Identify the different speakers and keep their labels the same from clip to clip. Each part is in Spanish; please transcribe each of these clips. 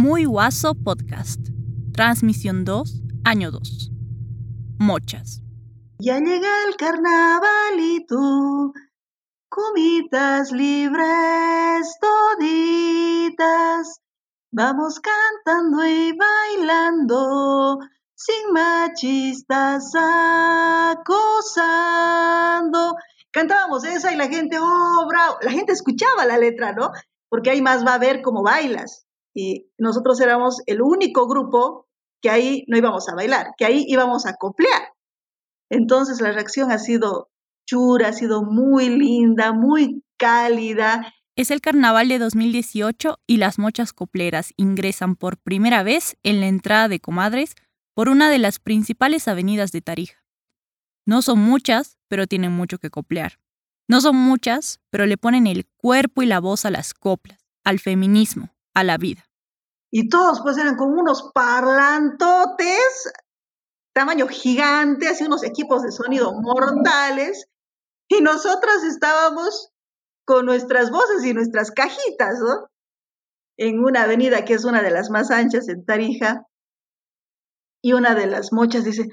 Speaker 1: Muy Guaso Podcast. Transmisión 2, año 2. Mochas.
Speaker 2: Ya llega el carnavalito, comitas libres toditas. Vamos cantando y bailando, sin machistas acosando. Cantábamos esa y la gente, oh, bravo. La gente escuchaba la letra, ¿no? Porque ahí más va a ver cómo bailas y nosotros éramos el único grupo que ahí no íbamos a bailar, que ahí íbamos a coplear. Entonces la reacción ha sido chura, ha sido muy linda, muy cálida.
Speaker 1: Es el carnaval de 2018 y las mochas copleras ingresan por primera vez en la entrada de Comadres por una de las principales avenidas de Tarija. No son muchas, pero tienen mucho que coplear. No son muchas, pero le ponen el cuerpo y la voz a las coplas, al feminismo, a la vida
Speaker 2: y todos pues eran como unos parlantotes, tamaño gigante, así unos equipos de sonido mortales, y nosotras estábamos con nuestras voces y nuestras cajitas, ¿no? En una avenida que es una de las más anchas en Tarija, y una de las mochas dice,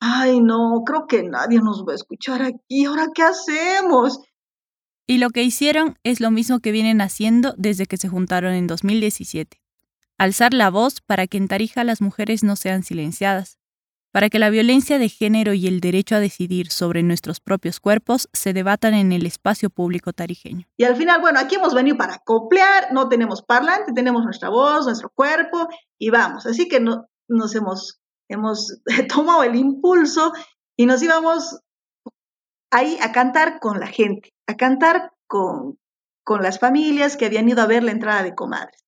Speaker 2: ay no, creo que nadie nos va a escuchar aquí, ¿ahora qué hacemos?
Speaker 1: Y lo que hicieron es lo mismo que vienen haciendo desde que se juntaron en 2017 alzar la voz para que en Tarija las mujeres no sean silenciadas, para que la violencia de género y el derecho a decidir sobre nuestros propios cuerpos se debatan en el espacio público tarijeño.
Speaker 2: Y al final, bueno, aquí hemos venido para coplear, no tenemos parlante, tenemos nuestra voz, nuestro cuerpo y vamos. Así que no, nos hemos, tomado el impulso y nos íbamos ahí a cantar con la gente, a cantar con, con las familias que habían ido a ver la entrada de comadres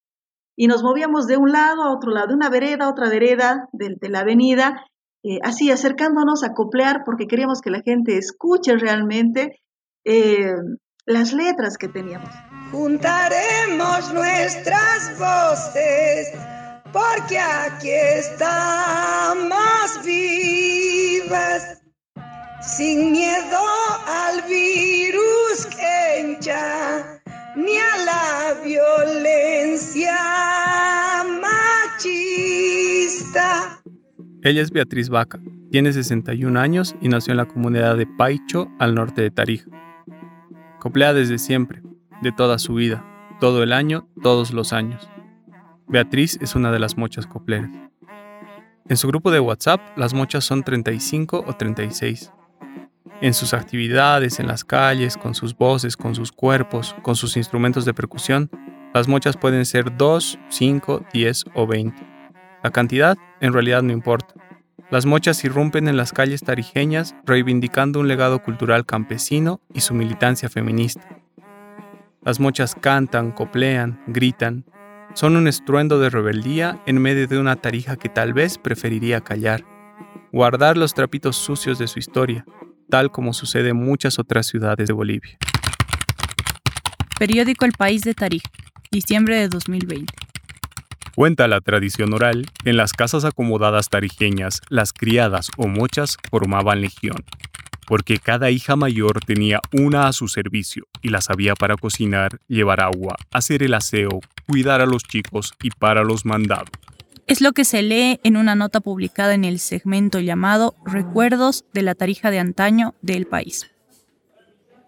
Speaker 2: y nos movíamos de un lado a otro lado, de una vereda a otra vereda de, la avenida, eh, así acercándonos a coplear porque queríamos que la gente escuche realmente eh, las letras que teníamos.
Speaker 3: Juntaremos nuestras voces porque aquí estamos vivas, sin miedo al virus que hincha ni a la violencia machista.
Speaker 4: Ella es Beatriz Vaca, tiene 61 años y nació en la comunidad de Paicho, al norte de Tarija. Coplea desde siempre, de toda su vida, todo el año, todos los años. Beatriz es una de las mochas copleras. En su grupo de WhatsApp, las mochas son 35 o 36 en sus actividades, en las calles, con sus voces, con sus cuerpos, con sus instrumentos de percusión, las mochas pueden ser 2, 5, 10 o 20. La cantidad en realidad no importa. Las mochas irrumpen en las calles tarijeñas reivindicando un legado cultural campesino y su militancia feminista. Las mochas cantan, coplean, gritan. Son un estruendo de rebeldía en medio de una tarija que tal vez preferiría callar, guardar los trapitos sucios de su historia, tal como sucede en muchas otras ciudades de Bolivia.
Speaker 1: Periódico El País de Tarija, diciembre de 2020.
Speaker 4: Cuenta la tradición oral, en las casas acomodadas tarijeñas, las criadas o mochas formaban legión, porque cada hija mayor tenía una a su servicio y las había para cocinar, llevar agua, hacer el aseo, cuidar a los chicos y para los mandados.
Speaker 1: Es lo que se lee en una nota publicada en el segmento llamado Recuerdos de la Tarija de antaño del país.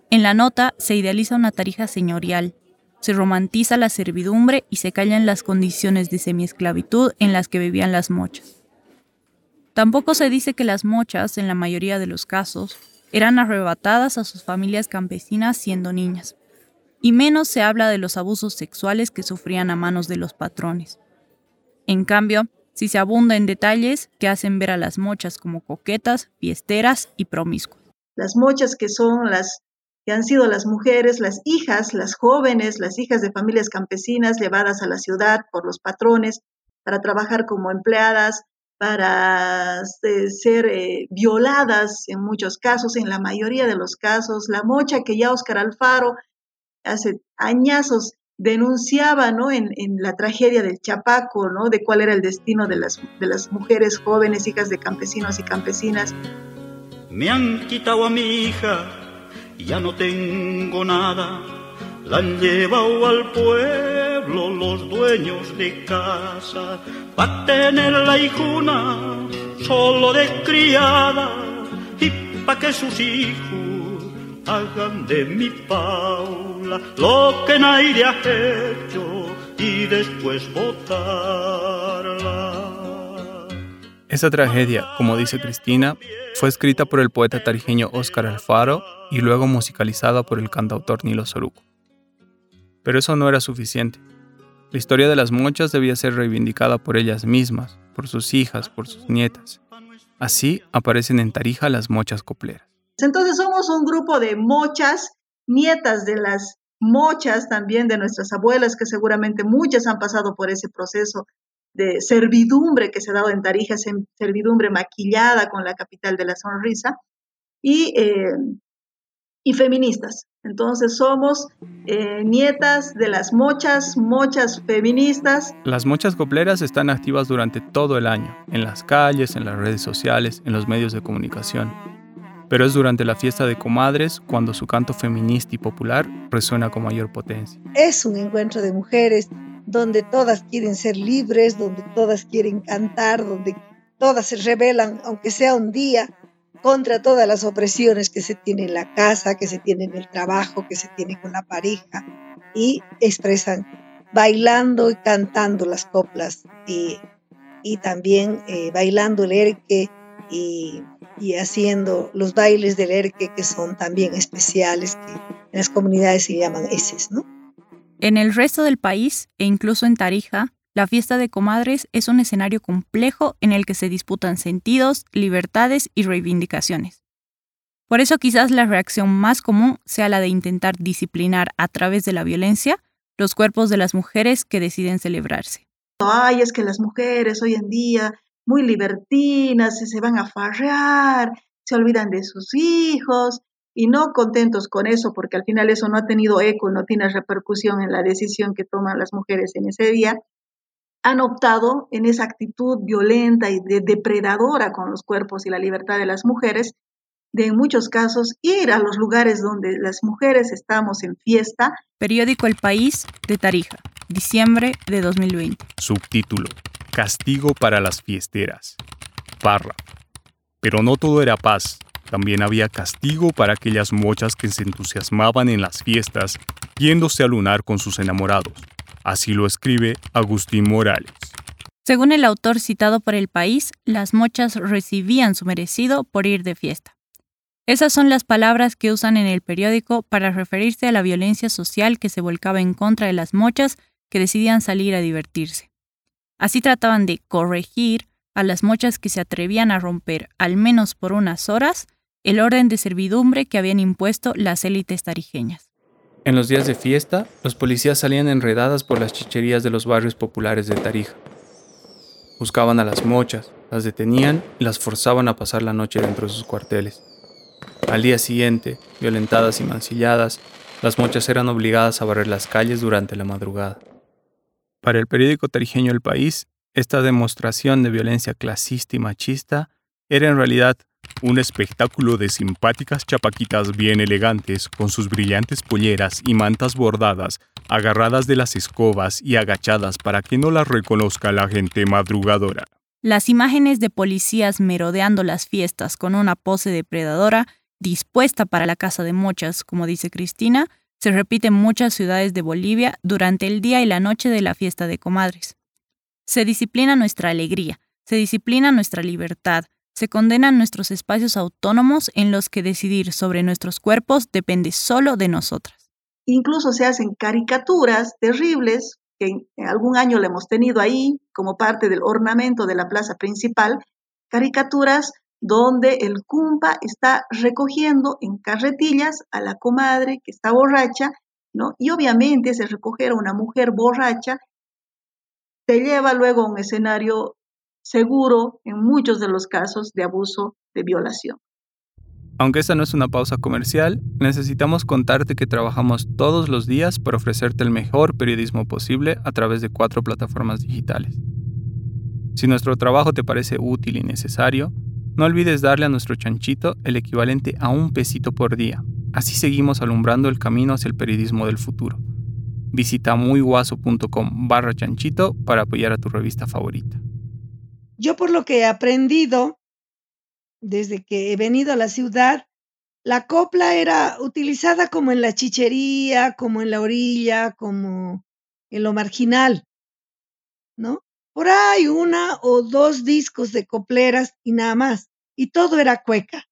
Speaker 1: En la nota se idealiza una tarija señorial, se romantiza la servidumbre y se callan las condiciones de semiesclavitud en las que vivían las mochas. Tampoco se dice que las mochas, en la mayoría de los casos, eran arrebatadas a sus familias campesinas siendo niñas, y menos se habla de los abusos sexuales que sufrían a manos de los patrones. En cambio, si se abunda en detalles que hacen ver a las mochas como coquetas, fiesteras y promiscuas.
Speaker 2: Las mochas que son las que han sido las mujeres, las hijas, las jóvenes, las hijas de familias campesinas llevadas a la ciudad por los patrones para trabajar como empleadas, para eh, ser eh, violadas en muchos casos, en la mayoría de los casos. La mocha que ya Oscar Alfaro hace añazos denunciaba ¿no? en, la tragedia del Chapaco, ¿no? de cuál era el destino de las, de las mujeres jóvenes, hijas de campesinos y campesinas.
Speaker 5: Me han quitado a mi hija, ya no tengo nada, la han llevado al pueblo los dueños de casa, pa' tener la hijuna solo de criada y pa' que sus hijos hagan de mi Paula lo que nadie ha hecho y después votarla.
Speaker 4: Esa tragedia, como dice Cristina, fue escrita por el poeta tarijeño Óscar Alfaro y luego musicalizada por el cantautor Nilo Soruco. Pero eso no era suficiente. La historia de las mochas debía ser reivindicada por ellas mismas, por sus hijas, por sus nietas. Así aparecen en Tarija las mochas copleras.
Speaker 2: Entonces somos un grupo de mochas, nietas de las mochas también de nuestras abuelas, que seguramente muchas han pasado por ese proceso de servidumbre que se ha dado en Tarija, servidumbre maquillada con la capital de la sonrisa, y, eh, y feministas. Entonces somos eh, nietas de las mochas, mochas feministas.
Speaker 4: Las mochas copleras están activas durante todo el año, en las calles, en las redes sociales, en los medios de comunicación. Pero es durante la fiesta de comadres cuando su canto feminista y popular resuena con mayor potencia.
Speaker 3: Es un encuentro de mujeres donde todas quieren ser libres, donde todas quieren cantar, donde todas se rebelan, aunque sea un día, contra todas las opresiones que se tiene en la casa, que se tiene en el trabajo, que se tiene con la pareja, y expresan bailando y cantando las coplas y, y también eh, bailando el erque y, y, haciendo los bailes del erque que son también especiales, que en las comunidades se llaman eses, ¿no?
Speaker 1: En el resto del país, e incluso en Tarija, la fiesta de comadres es un escenario complejo en el que se disputan sentidos, libertades y reivindicaciones. Por eso quizás la reacción más común sea la de intentar disciplinar a través de la violencia los cuerpos de las mujeres que deciden celebrarse.
Speaker 2: Ay, es que las mujeres hoy en día muy libertinas, se van a farrear, se olvidan de sus hijos, y no contentos con eso, porque al final eso no ha tenido eco, no tiene repercusión en la decisión que toman las mujeres en ese día, han optado en esa actitud violenta y depredadora con los cuerpos y la libertad de las mujeres, de en muchos casos ir a los lugares donde las mujeres estamos en fiesta.
Speaker 1: Periódico El País de Tarija, diciembre de 2020.
Speaker 4: Subtítulo, Castigo para las fiesteras. Parra. Pero no todo era paz. También había castigo para aquellas mochas que se entusiasmaban en las fiestas, yéndose a lunar con sus enamorados. Así lo escribe Agustín Morales.
Speaker 1: Según el autor citado por el país, las mochas recibían su merecido por ir de fiesta. Esas son las palabras que usan en el periódico para referirse a la violencia social que se volcaba en contra de las mochas que decidían salir a divertirse. Así trataban de corregir a las mochas que se atrevían a romper, al menos por unas horas, el orden de servidumbre que habían impuesto las élites tarijeñas.
Speaker 4: En los días de fiesta, los policías salían enredadas por las chicherías de los barrios populares de Tarija. Buscaban a las mochas, las detenían y las forzaban a pasar la noche dentro de sus cuarteles. Al día siguiente, violentadas y mancilladas, las mochas eran obligadas a barrer las calles durante la madrugada. Para el periódico tarijeño El País, esta demostración de violencia clasista y machista era en realidad un espectáculo de simpáticas chapaquitas bien elegantes, con sus brillantes polleras y mantas bordadas, agarradas de las escobas y agachadas para que no las reconozca la gente madrugadora.
Speaker 1: Las imágenes de policías merodeando las fiestas con una pose depredadora, dispuesta para la casa de mochas, como dice Cristina, se repiten en muchas ciudades de Bolivia durante el día y la noche de la fiesta de comadres. Se disciplina nuestra alegría, se disciplina nuestra libertad, se condenan nuestros espacios autónomos en los que decidir sobre nuestros cuerpos depende solo de nosotras.
Speaker 2: Incluso se hacen caricaturas terribles, que en algún año le hemos tenido ahí como parte del ornamento de la plaza principal, caricaturas donde el cumpa está recogiendo en carretillas a la comadre que está borracha, ¿no? Y obviamente ese recoger a una mujer borracha te lleva luego a un escenario seguro en muchos de los casos de abuso de violación.
Speaker 4: Aunque esta no es una pausa comercial, necesitamos contarte que trabajamos todos los días para ofrecerte el mejor periodismo posible a través de cuatro plataformas digitales. Si nuestro trabajo te parece útil y necesario, no olvides darle a nuestro chanchito el equivalente a un pesito por día, Así seguimos alumbrando el camino hacia el periodismo del futuro. Visita muyguaso.com barra chanchito para apoyar a tu revista favorita.
Speaker 3: Yo por lo que he aprendido desde que he venido a la ciudad, la copla era utilizada como en la chichería, como en la orilla, como en lo marginal, ¿no? Por ahí una o dos discos de copleras y nada más. Y todo era cueca,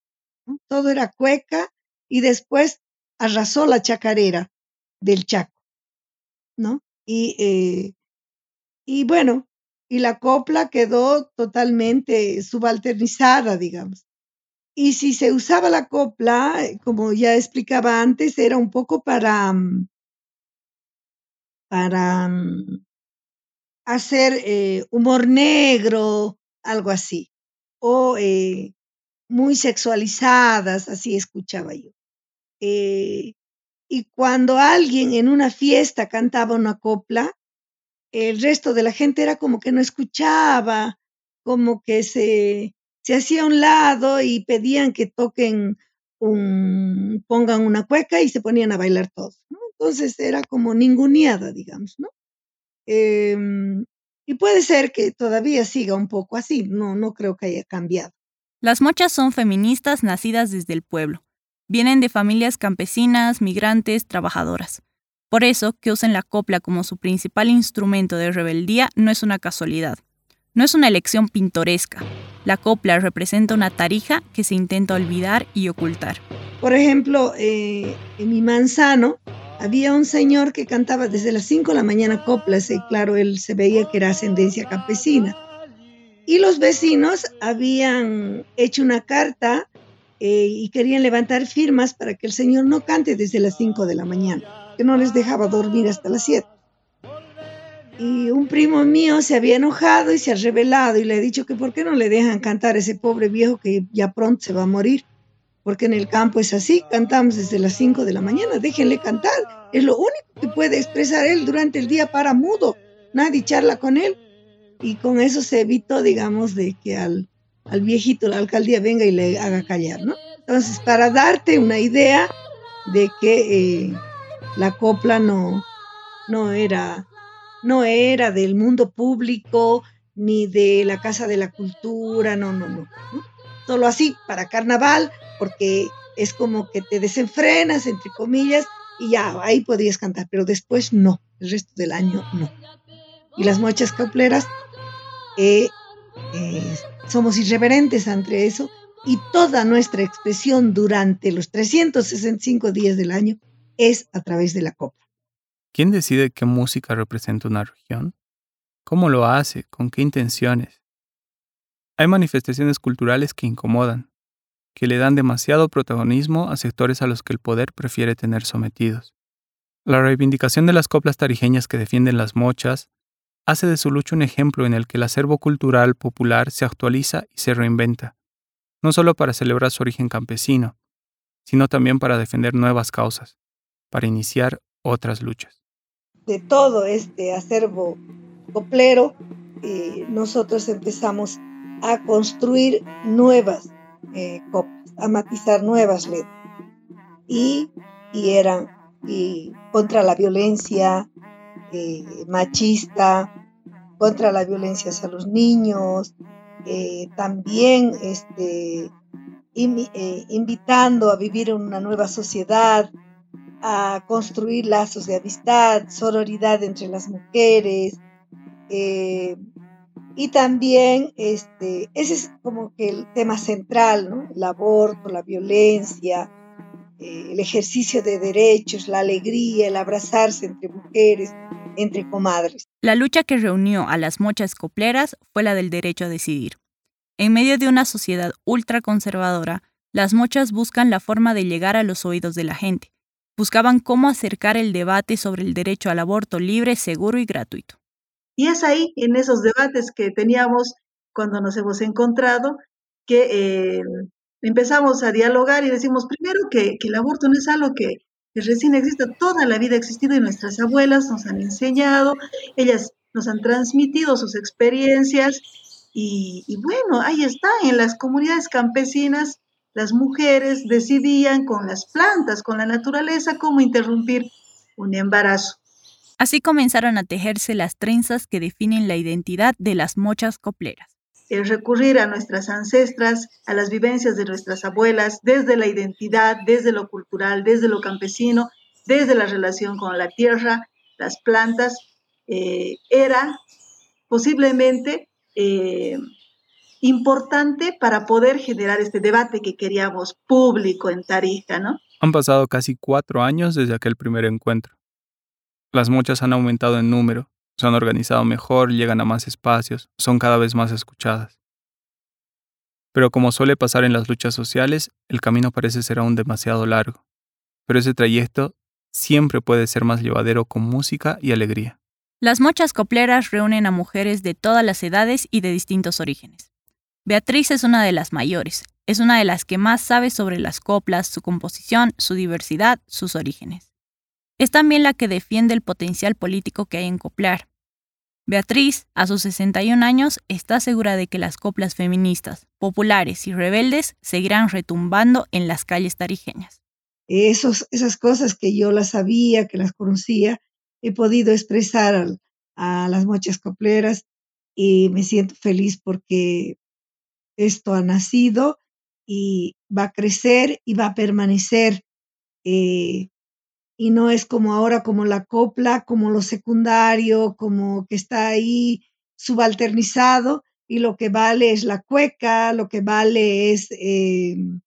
Speaker 3: todo era cueca y después arrasó la chacarera del Chaco. ¿no? Y, eh, y bueno, y la copla quedó totalmente subalternizada, digamos. Y si se usaba la copla, como ya explicaba antes, era un poco para, mm, para mm, hacer eh, humor negro, algo así, o muy sexualizadas, así escuchaba yo. Y cuando alguien en una fiesta cantaba una copla, el resto de la gente era como que no escuchaba, como que se, se hacía a un lado y pedían que toquen un, pongan una cueca y se ponían a bailar todos. Entonces era como ninguneada, digamos, ¿no? Em, y puede ser que todavía siga un poco así, no, no creo que haya cambiado.
Speaker 1: Las mochas son feministas nacidas desde el pueblo Vienen de familias campesinas, migrantes, trabajadoras. Por eso, que usen la copla como su principal instrumento de rebeldía no es una casualidad. No es una elección pintoresca. La copla representa una tarija que se intenta olvidar y ocultar.
Speaker 3: Por ejemplo, eh, en mi manzano había un señor que cantaba desde las 5 de la mañana coplas y claro, él se veía que era ascendencia campesina. Y los vecinos habían hecho una carta eh, y querían levantar firmas para que el Señor no cante desde las 5 de la mañana, que no les dejaba dormir hasta las 7. Y un primo mío se había enojado y se ha revelado y le ha dicho que por qué no le dejan cantar a ese pobre viejo que ya pronto se va a morir, porque en el campo es así, cantamos desde las 5 de la mañana, déjenle cantar, es lo único que puede expresar él durante el día para mudo, nadie charla con él. Y con eso se evitó, digamos, de que al, al viejito la alcaldía venga y le haga callar, ¿no? Entonces, para darte una idea de que eh, la copla no, no, era, no era del mundo público ni de la Casa de la Cultura, no, no, no, Solo así, para carnaval, porque es como que te desenfrenas, entre comillas, y ya, ahí podrías cantar, pero después no, el resto del año no. Y las mochas copleras eh, eh, somos irreverentes ante eso y toda nuestra expresión durante los 365 días del año es a través de la copla.
Speaker 4: ¿Quién decide qué música representa una región? ¿Cómo lo hace? ¿Con qué intenciones? Hay manifestaciones culturales que incomodan, que le dan demasiado protagonismo a sectores a los que el poder prefiere tener sometidos. La reivindicación de las coplas tarijeñas que defienden las mochas hace de su lucha un ejemplo en el que el acervo cultural popular se actualiza y se reinventa, no solo para celebrar su origen campesino, sino también para defender nuevas causas, para iniciar otras luchas.
Speaker 3: De todo este acervo coplero, eh, nosotros empezamos a construir nuevas eh, a matizar nuevas letras. Y, y eran contra la violencia, eh, machista, contra la violencia hacia los niños, eh, también este, eh, invitando a vivir en una nueva sociedad, a construir lazos de amistad, sororidad entre las mujeres, y también este, ese es como que el tema central, ¿no? el aborto, la violencia, el ejercicio de derechos, la alegría, el abrazarse entre mujeres, entre comadres.
Speaker 1: La lucha que reunió a las mochas copleras fue la del derecho a decidir. En medio de una sociedad ultraconservadora, las mochas buscan la forma de llegar a los oídos de la gente. Buscaban cómo acercar el debate sobre el derecho al aborto libre, seguro y gratuito.
Speaker 2: Y es ahí, en esos debates que teníamos cuando nos hemos encontrado, que eh, empezamos a dialogar y decimos primero que, que, el aborto no es algo que, recién existe, toda la vida ha existido y nuestras abuelas nos han enseñado, ellas nos han transmitido sus experiencias y, bueno, ahí está, en las comunidades campesinas las mujeres decidían con las plantas, con la naturaleza, cómo interrumpir un embarazo.
Speaker 1: Así comenzaron a tejerse las trenzas que definen la identidad de las mochas copleras.
Speaker 2: El recurrir a nuestras ancestras, a las vivencias de nuestras abuelas, desde la identidad, desde lo cultural, desde lo campesino, desde la relación con la tierra, las plantas, eh, era posiblemente eh, importante para poder generar este debate que queríamos público en Tarija, ¿no?
Speaker 4: Han pasado casi cuatro años desde aquel primer encuentro. Las mochas han aumentado en número, se han organizado mejor, llegan a más espacios, son cada vez más escuchadas. Pero como suele pasar en las luchas sociales, el camino parece ser aún demasiado largo. Pero ese trayecto siempre puede ser más llevadero con música y alegría.
Speaker 1: Las mochas copleras reúnen a mujeres de todas las edades y de distintos orígenes. Beatriz es una de las mayores, es una de las que más sabe sobre las coplas, su composición, su diversidad, sus orígenes. Es también la que defiende el potencial político que hay en coplar. Beatriz, a sus 61 años, está segura de que las coplas feministas, populares y rebeldes seguirán retumbando en las calles tarijeñas.
Speaker 3: Esos, esas cosas que yo las sabía, que las conocía, he podido expresar a las mochas copleras y me siento feliz porque esto ha nacido y va a crecer y va a permanecer. Eh, y no es como ahora, como la copla, como lo secundario, como que está ahí subalternizado y lo que vale es la cueca, lo que vale es em,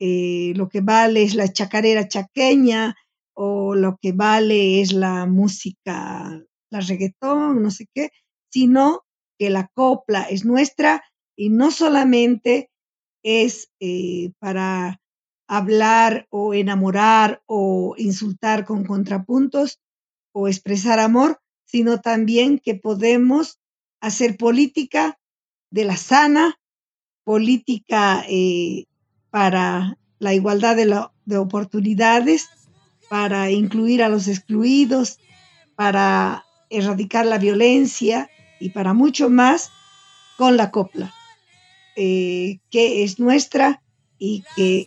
Speaker 3: eh, lo que vale es la chacarera chaqueña o lo que vale es la música, la reggaetón, no sé qué, sino que la copla es nuestra y no solamente es eh, para hablar o enamorar o insultar con contrapuntos o expresar amor, sino también que podemos hacer política de la sana, política eh, para la igualdad de, de oportunidades, para incluir a los excluidos, para erradicar la violencia y para mucho más con la copla. Eh, que es nuestra y que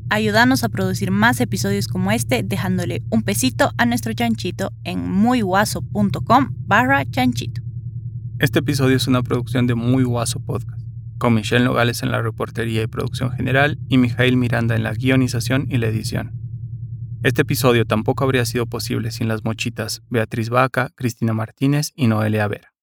Speaker 1: ayúdanos a producir más episodios como este dejándole un pesito a nuestro chanchito en muyguaso.com barra chanchito.
Speaker 4: Este episodio es una producción de Muy Guaso Podcast, con Michelle Nogales en la reportería y producción general y Mijail Miranda en la guionización y la edición. Este episodio tampoco habría sido posible sin las mochitas Beatriz Vaca, Cristina Martínez y Noelia Vera.